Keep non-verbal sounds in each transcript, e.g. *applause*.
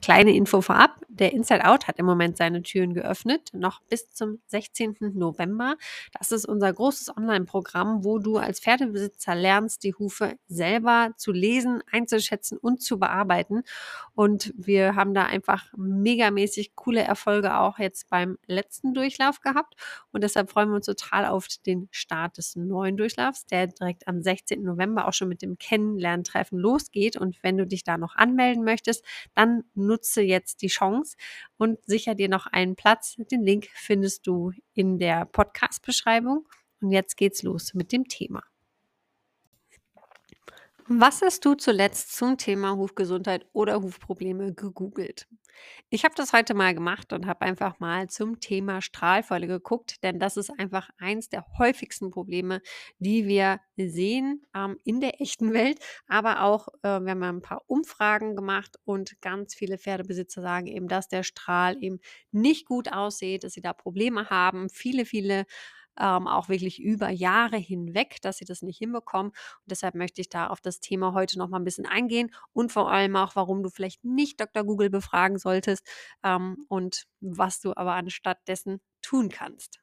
Kleine Info vorab, der Inside Out hat im Moment seine Türen geöffnet, noch bis zum 16. November. Das ist unser großes Online-Programm, wo du als Pferdebesitzer lernst, die Hufe selber zu lesen, einzuschätzen und zu bearbeiten. Und wir haben da einfach megamäßig coole Erfolge auch jetzt beim letzten Durchlauf gehabt. Und deshalb freuen wir uns total auf den Start des neuen Durchlaufs, der direkt am 16. November auch schon mit dem Kennenlerntreffen losgeht. Und wenn du dich da noch anmelden möchtest, dann nutze jetzt die Chance und sicher dir noch einen Platz. Den Link findest du in der Podcast-Beschreibung. Und jetzt geht's los mit dem Thema. Was hast du zuletzt zum Thema Hufgesundheit oder Hufprobleme gegoogelt? Ich habe das heute mal gemacht und habe einfach mal zum Thema Strahlfäule geguckt, denn das ist einfach eins der häufigsten Probleme, die wir sehen ähm, in der echten Welt. Aber auch, äh, wir haben ein paar Umfragen gemacht und ganz viele Pferdebesitzer sagen eben, dass der Strahl eben nicht gut aussieht, dass sie da Probleme haben. Viele, viele ähm, auch wirklich über Jahre hinweg, dass sie das nicht hinbekommen. Und deshalb möchte ich da auf das Thema heute noch mal ein bisschen eingehen und vor allem auch, warum du vielleicht nicht Dr. Google befragen solltest ähm, und was du aber anstatt dessen tun kannst.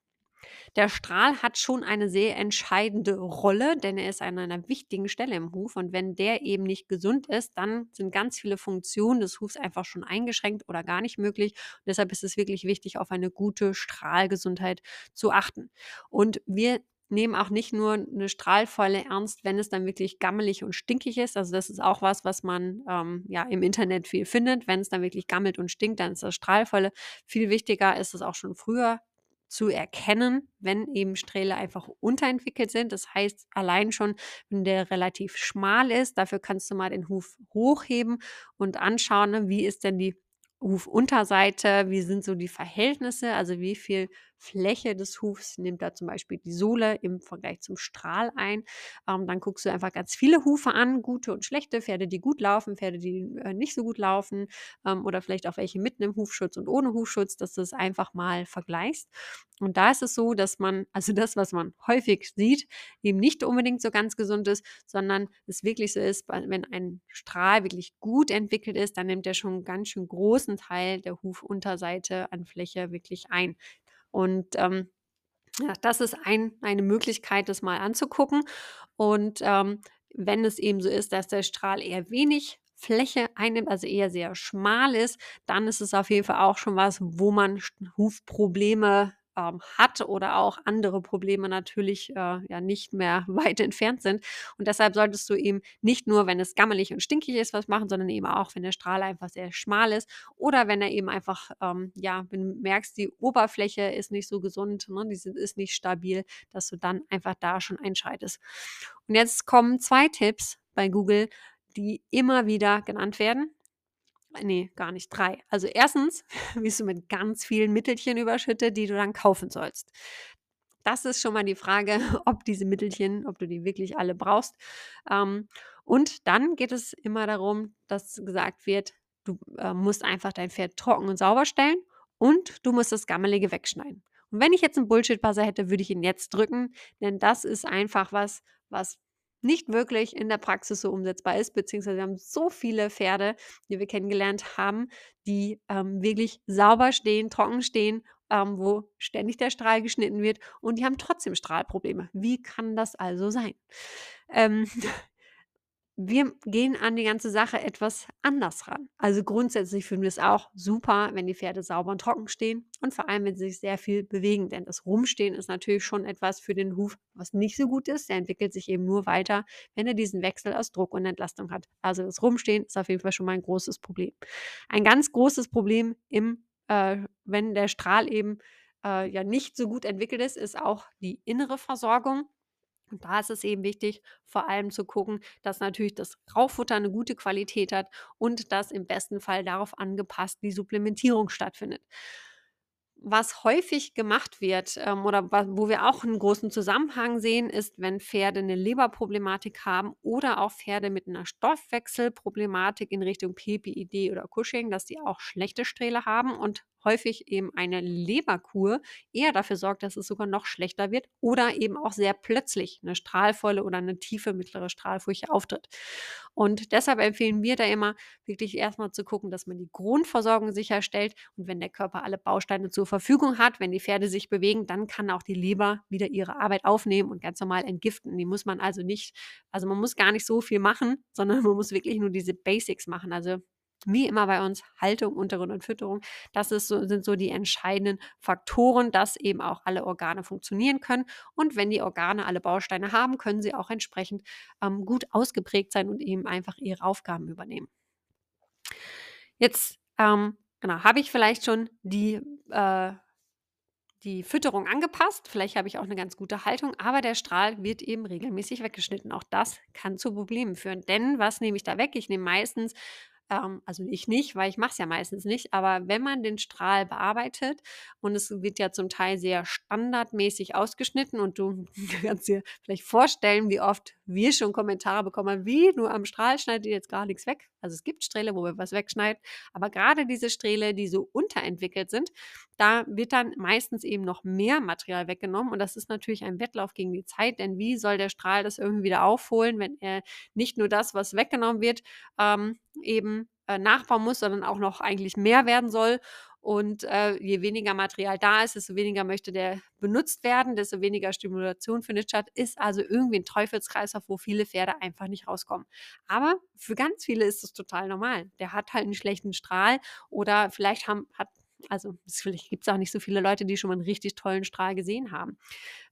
Der Strahl hat schon eine sehr entscheidende Rolle, denn er ist an einer wichtigen Stelle im Huf. Und wenn der eben nicht gesund ist, dann sind ganz viele Funktionen des Hufs einfach schon eingeschränkt oder gar nicht möglich. Und deshalb ist es wirklich wichtig, auf eine gute Strahlgesundheit zu achten. Und wir nehmen auch nicht nur eine Strahlfäule ernst, wenn es dann wirklich gammelig und stinkig ist. Also das ist auch was, was man ähm, ja im Internet viel findet. Wenn es dann wirklich gammelt und stinkt, dann ist das Strahlfäule. Viel wichtiger ist es auch schon früher zu erkennen, wenn eben Strähle einfach unterentwickelt sind. Das heißt, allein schon, wenn der relativ schmal ist, dafür kannst du mal den Huf hochheben und anschauen, ne, wie ist denn die Hufunterseite, wie sind so die Verhältnisse, also wie viel Fläche des Hufs nimmt da zum Beispiel die Sohle im Vergleich zum Strahl ein. Ähm, dann guckst du einfach ganz viele Hufe an, gute und schlechte, Pferde, die gut laufen, Pferde, die äh, nicht so gut laufen ähm, oder vielleicht auch welche mit einem Hufschutz und ohne Hufschutz, dass du es einfach mal vergleichst. Und da ist es so, dass man, *laughs* also das, was man häufig sieht, eben nicht unbedingt so ganz gesund ist, sondern es wirklich so ist, wenn ein Strahl wirklich gut entwickelt ist, dann nimmt er schon einen ganz schön großen Teil der Hufunterseite an Fläche wirklich ein. Und ähm, ja, das ist ein, eine Möglichkeit, das mal anzugucken. Und ähm, wenn es eben so ist, dass der Strahl eher wenig Fläche einnimmt, also eher sehr schmal ist, dann ist es auf jeden Fall auch schon was, wo man Hufprobleme ähm, hat oder auch andere Probleme natürlich äh, ja nicht mehr *laughs* weit entfernt sind. Und deshalb solltest du eben nicht nur, wenn es gammelig und stinkig ist, was machen, sondern eben auch, wenn der Strahl einfach sehr schmal ist oder wenn er eben einfach, ähm, ja, wenn du merkst, die Oberfläche ist nicht so gesund, ne, die ist nicht stabil, dass du dann einfach da schon einschreitest. Und jetzt kommen zwei Tipps bei Google, die immer wieder genannt werden nee, gar nicht, drei. Also erstens *laughs* wirst du mit ganz vielen Mittelchen überschüttet, die du dann kaufen sollst. Das ist schon mal die Frage, *laughs* ob diese Mittelchen, ob du die wirklich alle brauchst. Ähm, und dann geht es immer darum, dass gesagt wird, du äh, musst einfach dein Pferd trocken und sauber stellen und du musst das Gammelige wegschneiden. Und wenn ich jetzt einen Bullshit-Buzzer hätte, würde ich ihn jetzt drücken, denn das ist einfach was, was nicht wirklich in der Praxis so umsetzbar ist, beziehungsweise wir haben so viele Pferde, die wir kennengelernt haben, die ähm, wirklich sauber stehen, trocken stehen, ähm, wo ständig der Strahl geschnitten wird und die haben trotzdem Strahlprobleme. Wie kann das also sein? Ähm, *laughs* wir gehen an die ganze Sache etwas anders ran. Also grundsätzlich finden wir es auch super, wenn die Pferde sauber und trocken stehen und vor allem, wenn sie sich sehr viel bewegen. Denn das Rumstehen ist natürlich schon etwas für den Huf, was nicht so gut ist. Der entwickelt sich eben nur weiter, wenn er diesen Wechsel aus Druck und Entlastung hat. Also das Rumstehen ist auf jeden Fall schon mal ein großes Problem. Ein ganz großes Problem, im, äh, wenn der Strahl eben äh, ja nicht so gut entwickelt ist, ist auch die innere Versorgung. Und da ist es eben wichtig, vor allem zu gucken, dass natürlich das Rauchfutter eine gute Qualität hat und dass im besten Fall darauf angepasst die Supplementierung stattfindet. Was häufig gemacht wird ähm, oder wo wir auch einen großen Zusammenhang sehen, ist, wenn Pferde eine Leberproblematik haben oder auch Pferde mit einer Stoffwechselproblematik in Richtung PPID oder Cushing, dass die auch schlechte Strähle haben und häufig eben eine Leberkur eher dafür sorgt, dass es sogar noch schlechter wird oder eben auch sehr plötzlich eine strahlvolle oder eine tiefe mittlere Strahlfurche auftritt. Und deshalb empfehlen wir da immer wirklich erstmal zu gucken, dass man die Grundversorgung sicherstellt und wenn der Körper alle Bausteine zur Verfügung hat, wenn die Pferde sich bewegen, dann kann auch die Leber wieder ihre Arbeit aufnehmen und ganz normal entgiften. Die muss man also nicht, also man muss gar nicht so viel machen, sondern *laughs* man muss wirklich nur diese Basics machen. Also wie immer bei uns, Haltung, Untergrund und Fütterung. Das ist so, sind so die entscheidenden Faktoren, dass eben auch alle Organe funktionieren können. Und wenn die Organe alle Bausteine haben, können sie auch entsprechend ähm, gut ausgeprägt sein und eben einfach ihre Aufgaben übernehmen. Jetzt ähm, genau, habe ich vielleicht schon die äh, die Fütterung angepasst. Vielleicht habe ich auch eine ganz gute Haltung, aber der Strahl wird eben regelmäßig weggeschnitten. Auch das kann zu Problemen führen. Denn was nehme ich da weg? Ich nehme meistens ähm, also ich nicht, weil ich mache es ja meistens nicht, aber wenn man den Strahl bearbeitet und es wird ja zum Teil sehr standardmäßig ausgeschnitten und du *laughs* kannst dir vielleicht vorstellen, wie oft wir schon Kommentare bekommen, wie nur am Strahl schneidet ihr jetzt gar nichts weg. Also es gibt Strähle, wo wir was wegschneiden, aber gerade diese Strähle, die so unterentwickelt sind, da wird dann meistens eben noch mehr Material weggenommen und das ist natürlich ein Wettlauf gegen die Zeit, denn wie soll der Strahl das irgendwie wieder aufholen, wenn er nicht nur das, was weggenommen wird, ähm, eben äh, nachbauen muss, sondern auch noch eigentlich mehr werden soll. Und äh, je weniger Material da ist, desto weniger möchte der benutzt werden, desto weniger Stimulation findet statt. Ist also irgendwie ein Teufelskreislauf, wo viele Pferde einfach nicht rauskommen. Aber für ganz viele ist es total normal. Der hat halt einen schlechten Strahl oder vielleicht haben, hat also *laughs* vielleicht gibt es auch nicht so viele Leute, die schon mal einen richtig tollen Strahl gesehen haben.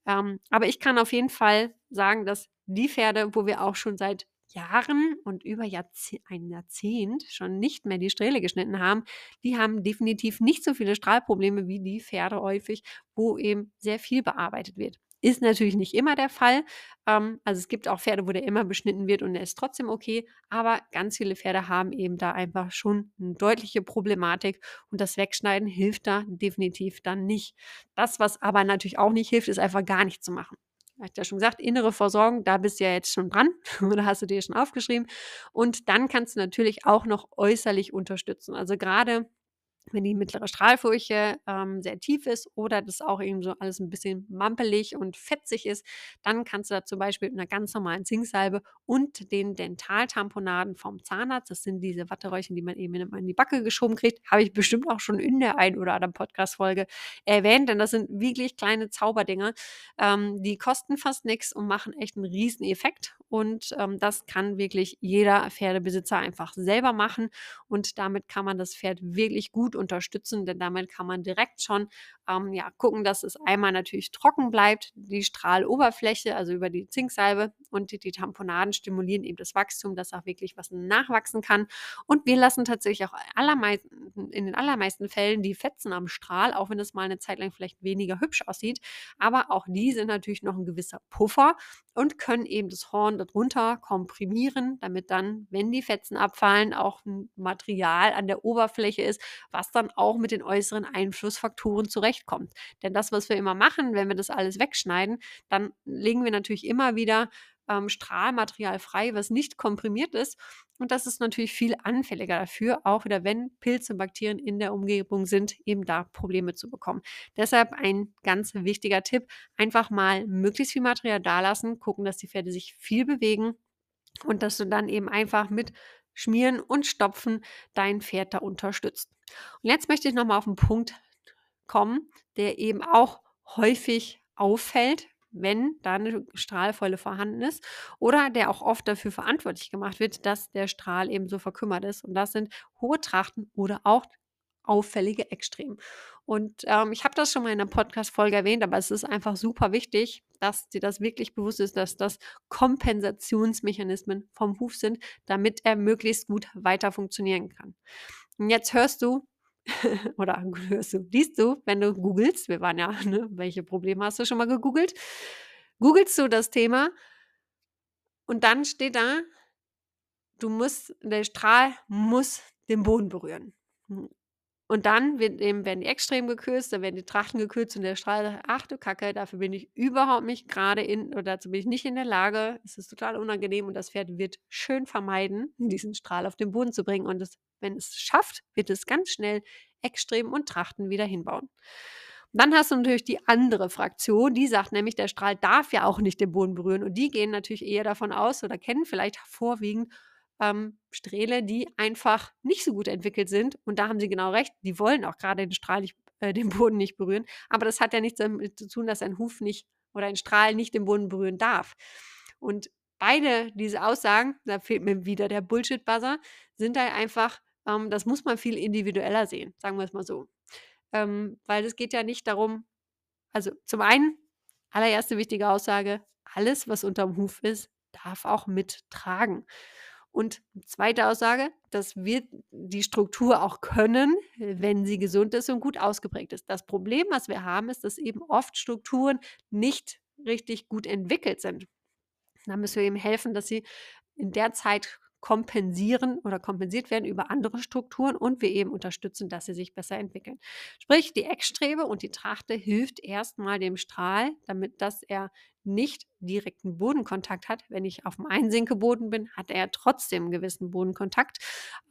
Ähm, aber ich kann auf jeden Fall sagen, dass die Pferde, wo wir auch schon seit Jahren und über Jahrzeh ein Jahrzehnt schon nicht mehr die Strähle geschnitten haben, die haben definitiv nicht so viele Strahlprobleme wie die Pferde häufig, wo eben sehr viel bearbeitet wird. Ist natürlich nicht immer der Fall. Ähm, also es gibt auch Pferde, wo der immer beschnitten wird und der ist trotzdem okay. Aber ganz viele Pferde haben eben da einfach schon eine deutliche Problematik und das Wegschneiden hilft da definitiv dann nicht. Das, was aber natürlich auch nicht hilft, ist einfach gar nichts zu machen hat ja schon gesagt, innere Versorgung, da bist du ja jetzt schon dran *laughs* oder hast du dir schon aufgeschrieben. Und dann kannst du natürlich auch noch äußerlich unterstützen. Also gerade wenn die mittlere Strahlfurche ähm, sehr tief ist oder das auch eben so alles ein bisschen mampelig und fetzig ist, dann kannst du da zum Beispiel mit einer ganz normalen Zinksalbe und den Dentaltamponaden vom Zahnarzt, das sind diese Watteröhrchen, die man eben in die Backe geschoben kriegt, habe ich bestimmt auch schon in der ein oder anderen Podcast-Folge erwähnt, denn das sind wirklich kleine Zauberdinger. Ähm, die kosten fast nichts und machen echt einen riesen Effekt und ähm, das kann wirklich jeder Pferdebesitzer einfach selber machen und damit kann man das Pferd wirklich gut unterstützen, denn damit kann man direkt schon ähm, ja, gucken, dass es einmal natürlich trocken bleibt, die Strahloberfläche, also über die Zinksalbe und die, die Tamponaden stimulieren eben das Wachstum, dass auch wirklich was nachwachsen kann. Und wir lassen tatsächlich auch in den allermeisten Fällen die Fetzen am Strahl, auch wenn es mal eine Zeit lang vielleicht weniger hübsch aussieht. Aber auch die sind natürlich noch ein gewisser Puffer und können eben das Horn darunter komprimieren, damit dann, wenn die Fetzen abfallen, auch ein Material an der Oberfläche ist, was dann auch mit den äußeren Einflussfaktoren zurechtkommt. Denn das, was wir immer machen, wenn wir das alles wegschneiden, dann legen wir natürlich immer wieder ähm, Strahlmaterial frei, was nicht komprimiert ist. Und das ist natürlich viel anfälliger dafür, auch wieder wenn Pilze, Bakterien in der Umgebung sind, eben da Probleme zu bekommen. Deshalb ein ganz wichtiger Tipp, einfach mal möglichst viel Material da lassen, gucken, dass die Pferde sich viel bewegen und dass du dann eben einfach mit Schmieren und Stopfen dein Pferd da unterstützt. Und jetzt möchte ich nochmal auf einen Punkt kommen, der eben auch häufig auffällt, wenn da eine Strahlfäule vorhanden ist oder der auch oft dafür verantwortlich gemacht wird, dass der Strahl eben so verkümmert ist. Und das sind hohe Trachten oder auch auffällige Extremen. Und ähm, ich habe das schon mal in einer Podcast-Folge erwähnt, aber es ist einfach super wichtig, dass dir das wirklich bewusst ist, dass das Kompensationsmechanismen vom Huf sind, damit er möglichst gut weiter funktionieren kann. Und jetzt hörst du, *laughs* oder *laughs* hörst du, liest du, wenn du googelst, wir waren ja, *laughs* ne, welche Probleme hast du schon mal gegoogelt? Googelst du das Thema und dann steht da, du musst, der Strahl muss den Boden berühren. Und dann wird eben, werden die Extrem gekürzt, dann werden die Trachten gekürzt und der Strahl sagt, ach du Kacke, dafür bin ich überhaupt nicht gerade in, oder dazu bin ich nicht in der Lage. Es ist total unangenehm und das Pferd wird schön vermeiden, diesen Strahl auf den Boden zu bringen. Und das, wenn es schafft, wird es ganz schnell Eckstreben und Trachten wieder hinbauen. Dann hast du natürlich die andere Fraktion, die sagt nämlich, der Strahl darf ja auch nicht den Boden berühren. Und die gehen natürlich eher davon aus oder kennen vielleicht vorwiegend ähm, Strähle, die einfach nicht so gut entwickelt sind. Und da haben sie genau recht, die wollen auch gerade den Strahl nicht, *laughs* äh, den Boden nicht berühren. Aber das hat ja nichts damit zu tun, dass ein Huf nicht oder ein Strahl nicht den Boden berühren darf. Und beide diese Aussagen, da fehlt mir wieder der Bullshit-Buzzer, sind halt einfach, ähm, das muss man viel individueller sehen, sagen wir es mal so. Ähm, weil es geht ja nicht darum, also zum einen, allererste wichtige Aussage, alles, was unterm Huf ist, darf auch mittragen. Und zweite Aussage, das wird die Struktur auch können, wenn sie gesund ist und gut ausgeprägt ist. Das Problem, was wir haben, ist, dass eben oft Strukturen nicht richtig gut entwickelt sind. Da müssen wir eben helfen, dass sie in der Zeit kompensieren oder kompensiert werden über andere Strukturen und wir eben unterstützen, dass sie sich besser entwickeln. Sprich, die Eckstrebe und die Trachte hilft erstmal dem Strahl, damit dass er nicht direkten Bodenkontakt hat. Wenn ich auf dem Einsinkeboden bin, hat er trotzdem einen gewissen Bodenkontakt,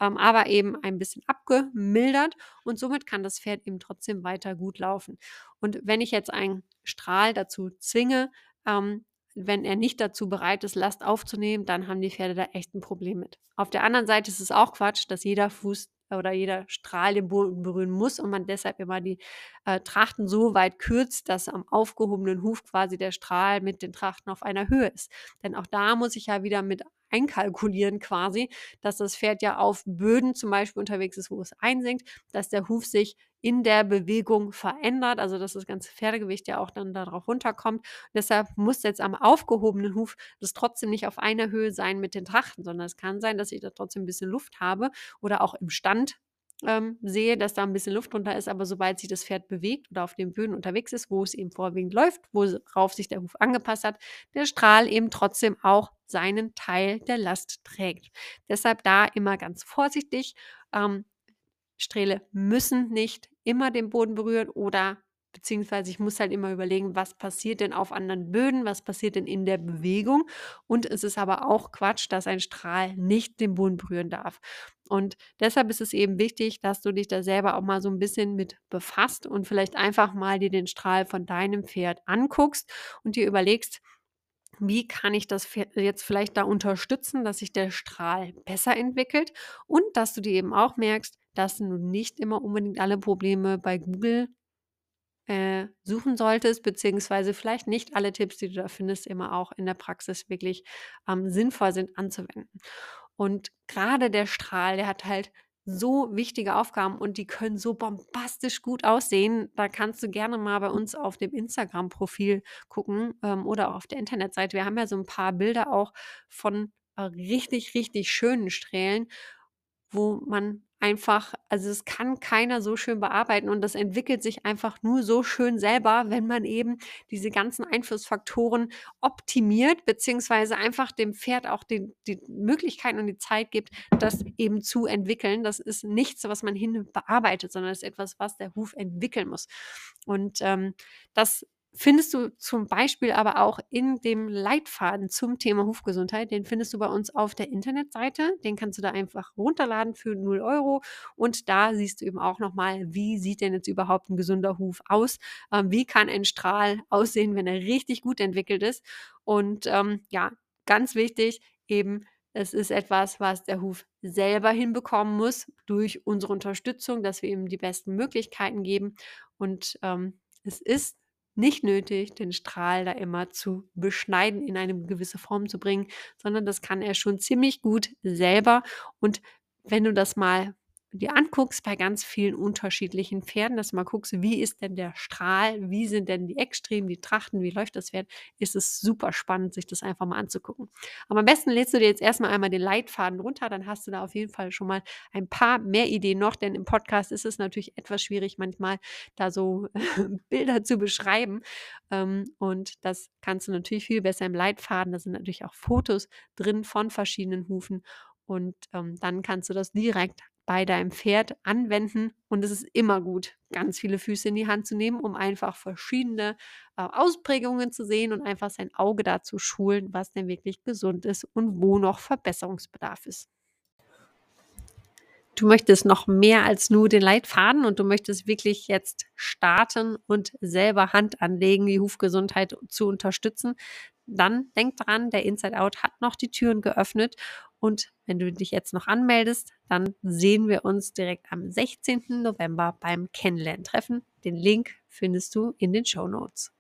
ähm, aber eben ein bisschen abgemildert und somit kann das Pferd eben trotzdem weiter gut laufen. Und wenn ich jetzt einen Strahl dazu zwinge, ähm, wenn er nicht dazu bereit ist, Last aufzunehmen, dann haben die Pferde da echt ein Problem mit. Auf der anderen Seite ist es auch Quatsch, dass jeder Fuß oder jeder Strahl den Boden berühren muss und man deshalb immer die äh, Trachten so weit kürzt, dass am aufgehobenen Huf quasi der Strahl mit den Trachten auf einer Höhe ist. Denn auch da muss ich ja wieder mit einkalkulieren quasi, dass das Pferd ja auf Böden zum Beispiel unterwegs ist, wo es einsinkt, dass der Huf sich in der Bewegung verändert, also dass das ganze Pferdegewicht ja auch dann darauf runterkommt. Und deshalb muss jetzt am aufgehobenen Huf das trotzdem nicht auf einer Höhe sein mit den Trachten, sondern es kann sein, dass ich da trotzdem ein bisschen Luft habe oder auch im Stand ähm, sehe, dass da ein bisschen Luft drunter ist, aber sobald sich das Pferd bewegt oder auf den Böden unterwegs ist, wo es eben vorwiegend läuft, worauf sich der Huf angepasst hat, der Strahl eben trotzdem auch seinen Teil der Last trägt. Deshalb da immer ganz vorsichtig. Ähm, Strähle müssen nicht immer den Boden berühren oder beziehungsweise ich muss halt immer überlegen, was passiert denn auf anderen Böden, was passiert denn in der Bewegung. Und es ist aber auch Quatsch, dass ein Strahl nicht den Boden berühren darf. Und deshalb ist es eben wichtig, dass du dich da selber auch mal so ein bisschen mit befasst und vielleicht einfach mal dir den Strahl von deinem Pferd anguckst und dir überlegst, wie kann ich das jetzt vielleicht da unterstützen, dass sich der Strahl besser entwickelt und dass du dir eben auch merkst, dass du nicht immer unbedingt alle Probleme bei Google äh, suchen solltest, beziehungsweise vielleicht nicht alle Tipps, die du da findest, immer auch in der Praxis wirklich ähm, sinnvoll sind anzuwenden. Und gerade der Strahl, der hat halt so wichtige Aufgaben und die können so bombastisch gut aussehen. Da kannst du gerne mal bei uns auf dem Instagram-Profil gucken ähm, oder auch auf der Internetseite. Wir haben ja so ein paar Bilder auch von äh, richtig, richtig schönen Strählen, wo man einfach, also es kann keiner so schön bearbeiten und das entwickelt sich einfach nur so schön selber, wenn man eben diese ganzen Einflussfaktoren optimiert, beziehungsweise einfach dem Pferd auch die, die Möglichkeiten und die Zeit gibt, das eben zu entwickeln. Das ist nichts, was man hin bearbeitet, sondern es ist etwas, was der Huf entwickeln muss. Und ähm, das findest du zum Beispiel aber auch in dem Leitfaden zum Thema Hufgesundheit. Den findest du bei uns auf der Internetseite. Den kannst du da einfach runterladen für 0 Euro. Und da siehst du eben auch nochmal, wie sieht denn jetzt überhaupt ein gesunder Huf aus? Ähm, wie kann ein Strahl aussehen, wenn er richtig gut entwickelt ist? Und ähm, ja, ganz wichtig, eben es ist etwas, was der Huf selber hinbekommen muss durch unsere Unterstützung, dass wir ihm die besten Möglichkeiten geben. Und ähm, es ist nicht nötig, den Strahl da immer zu beschneiden, in eine gewisse Form zu bringen, sondern das kann er schon ziemlich gut selber. Und wenn du das mal dir anguckst bei ganz vielen unterschiedlichen Pferden, dass du mal guckst, wie ist denn der Strahl, wie sind denn die Extremen, die Trachten, wie läuft das Pferd, ist es super spannend, sich das einfach mal anzugucken. Aber am besten lädst du dir jetzt erstmal einmal den Leitfaden runter, dann hast du da auf jeden Fall schon mal ein paar mehr Ideen noch, denn im Podcast ist es natürlich etwas schwierig, manchmal da so *laughs* Bilder zu beschreiben. Ähm, und das kannst du natürlich viel besser im Leitfaden. Da sind natürlich auch Fotos drin von verschiedenen Hufen. Und ähm, dann kannst du das direkt bei deinem Pferd anwenden. Und es ist immer gut, ganz viele Füße in die Hand zu nehmen, um einfach verschiedene äh, Ausprägungen zu sehen und einfach sein Auge dazu schulen, was denn wirklich gesund ist und wo noch Verbesserungsbedarf ist. Du möchtest noch mehr als nur den Leitfaden und du möchtest wirklich jetzt starten und selber Hand anlegen, die Hufgesundheit zu unterstützen, dann denk dran, der Inside Out hat noch die Türen geöffnet und wenn du dich jetzt noch anmeldest, dann sehen wir uns direkt am 16. November beim Kennenlerntreffen. Den Link findest du in den Show Notes.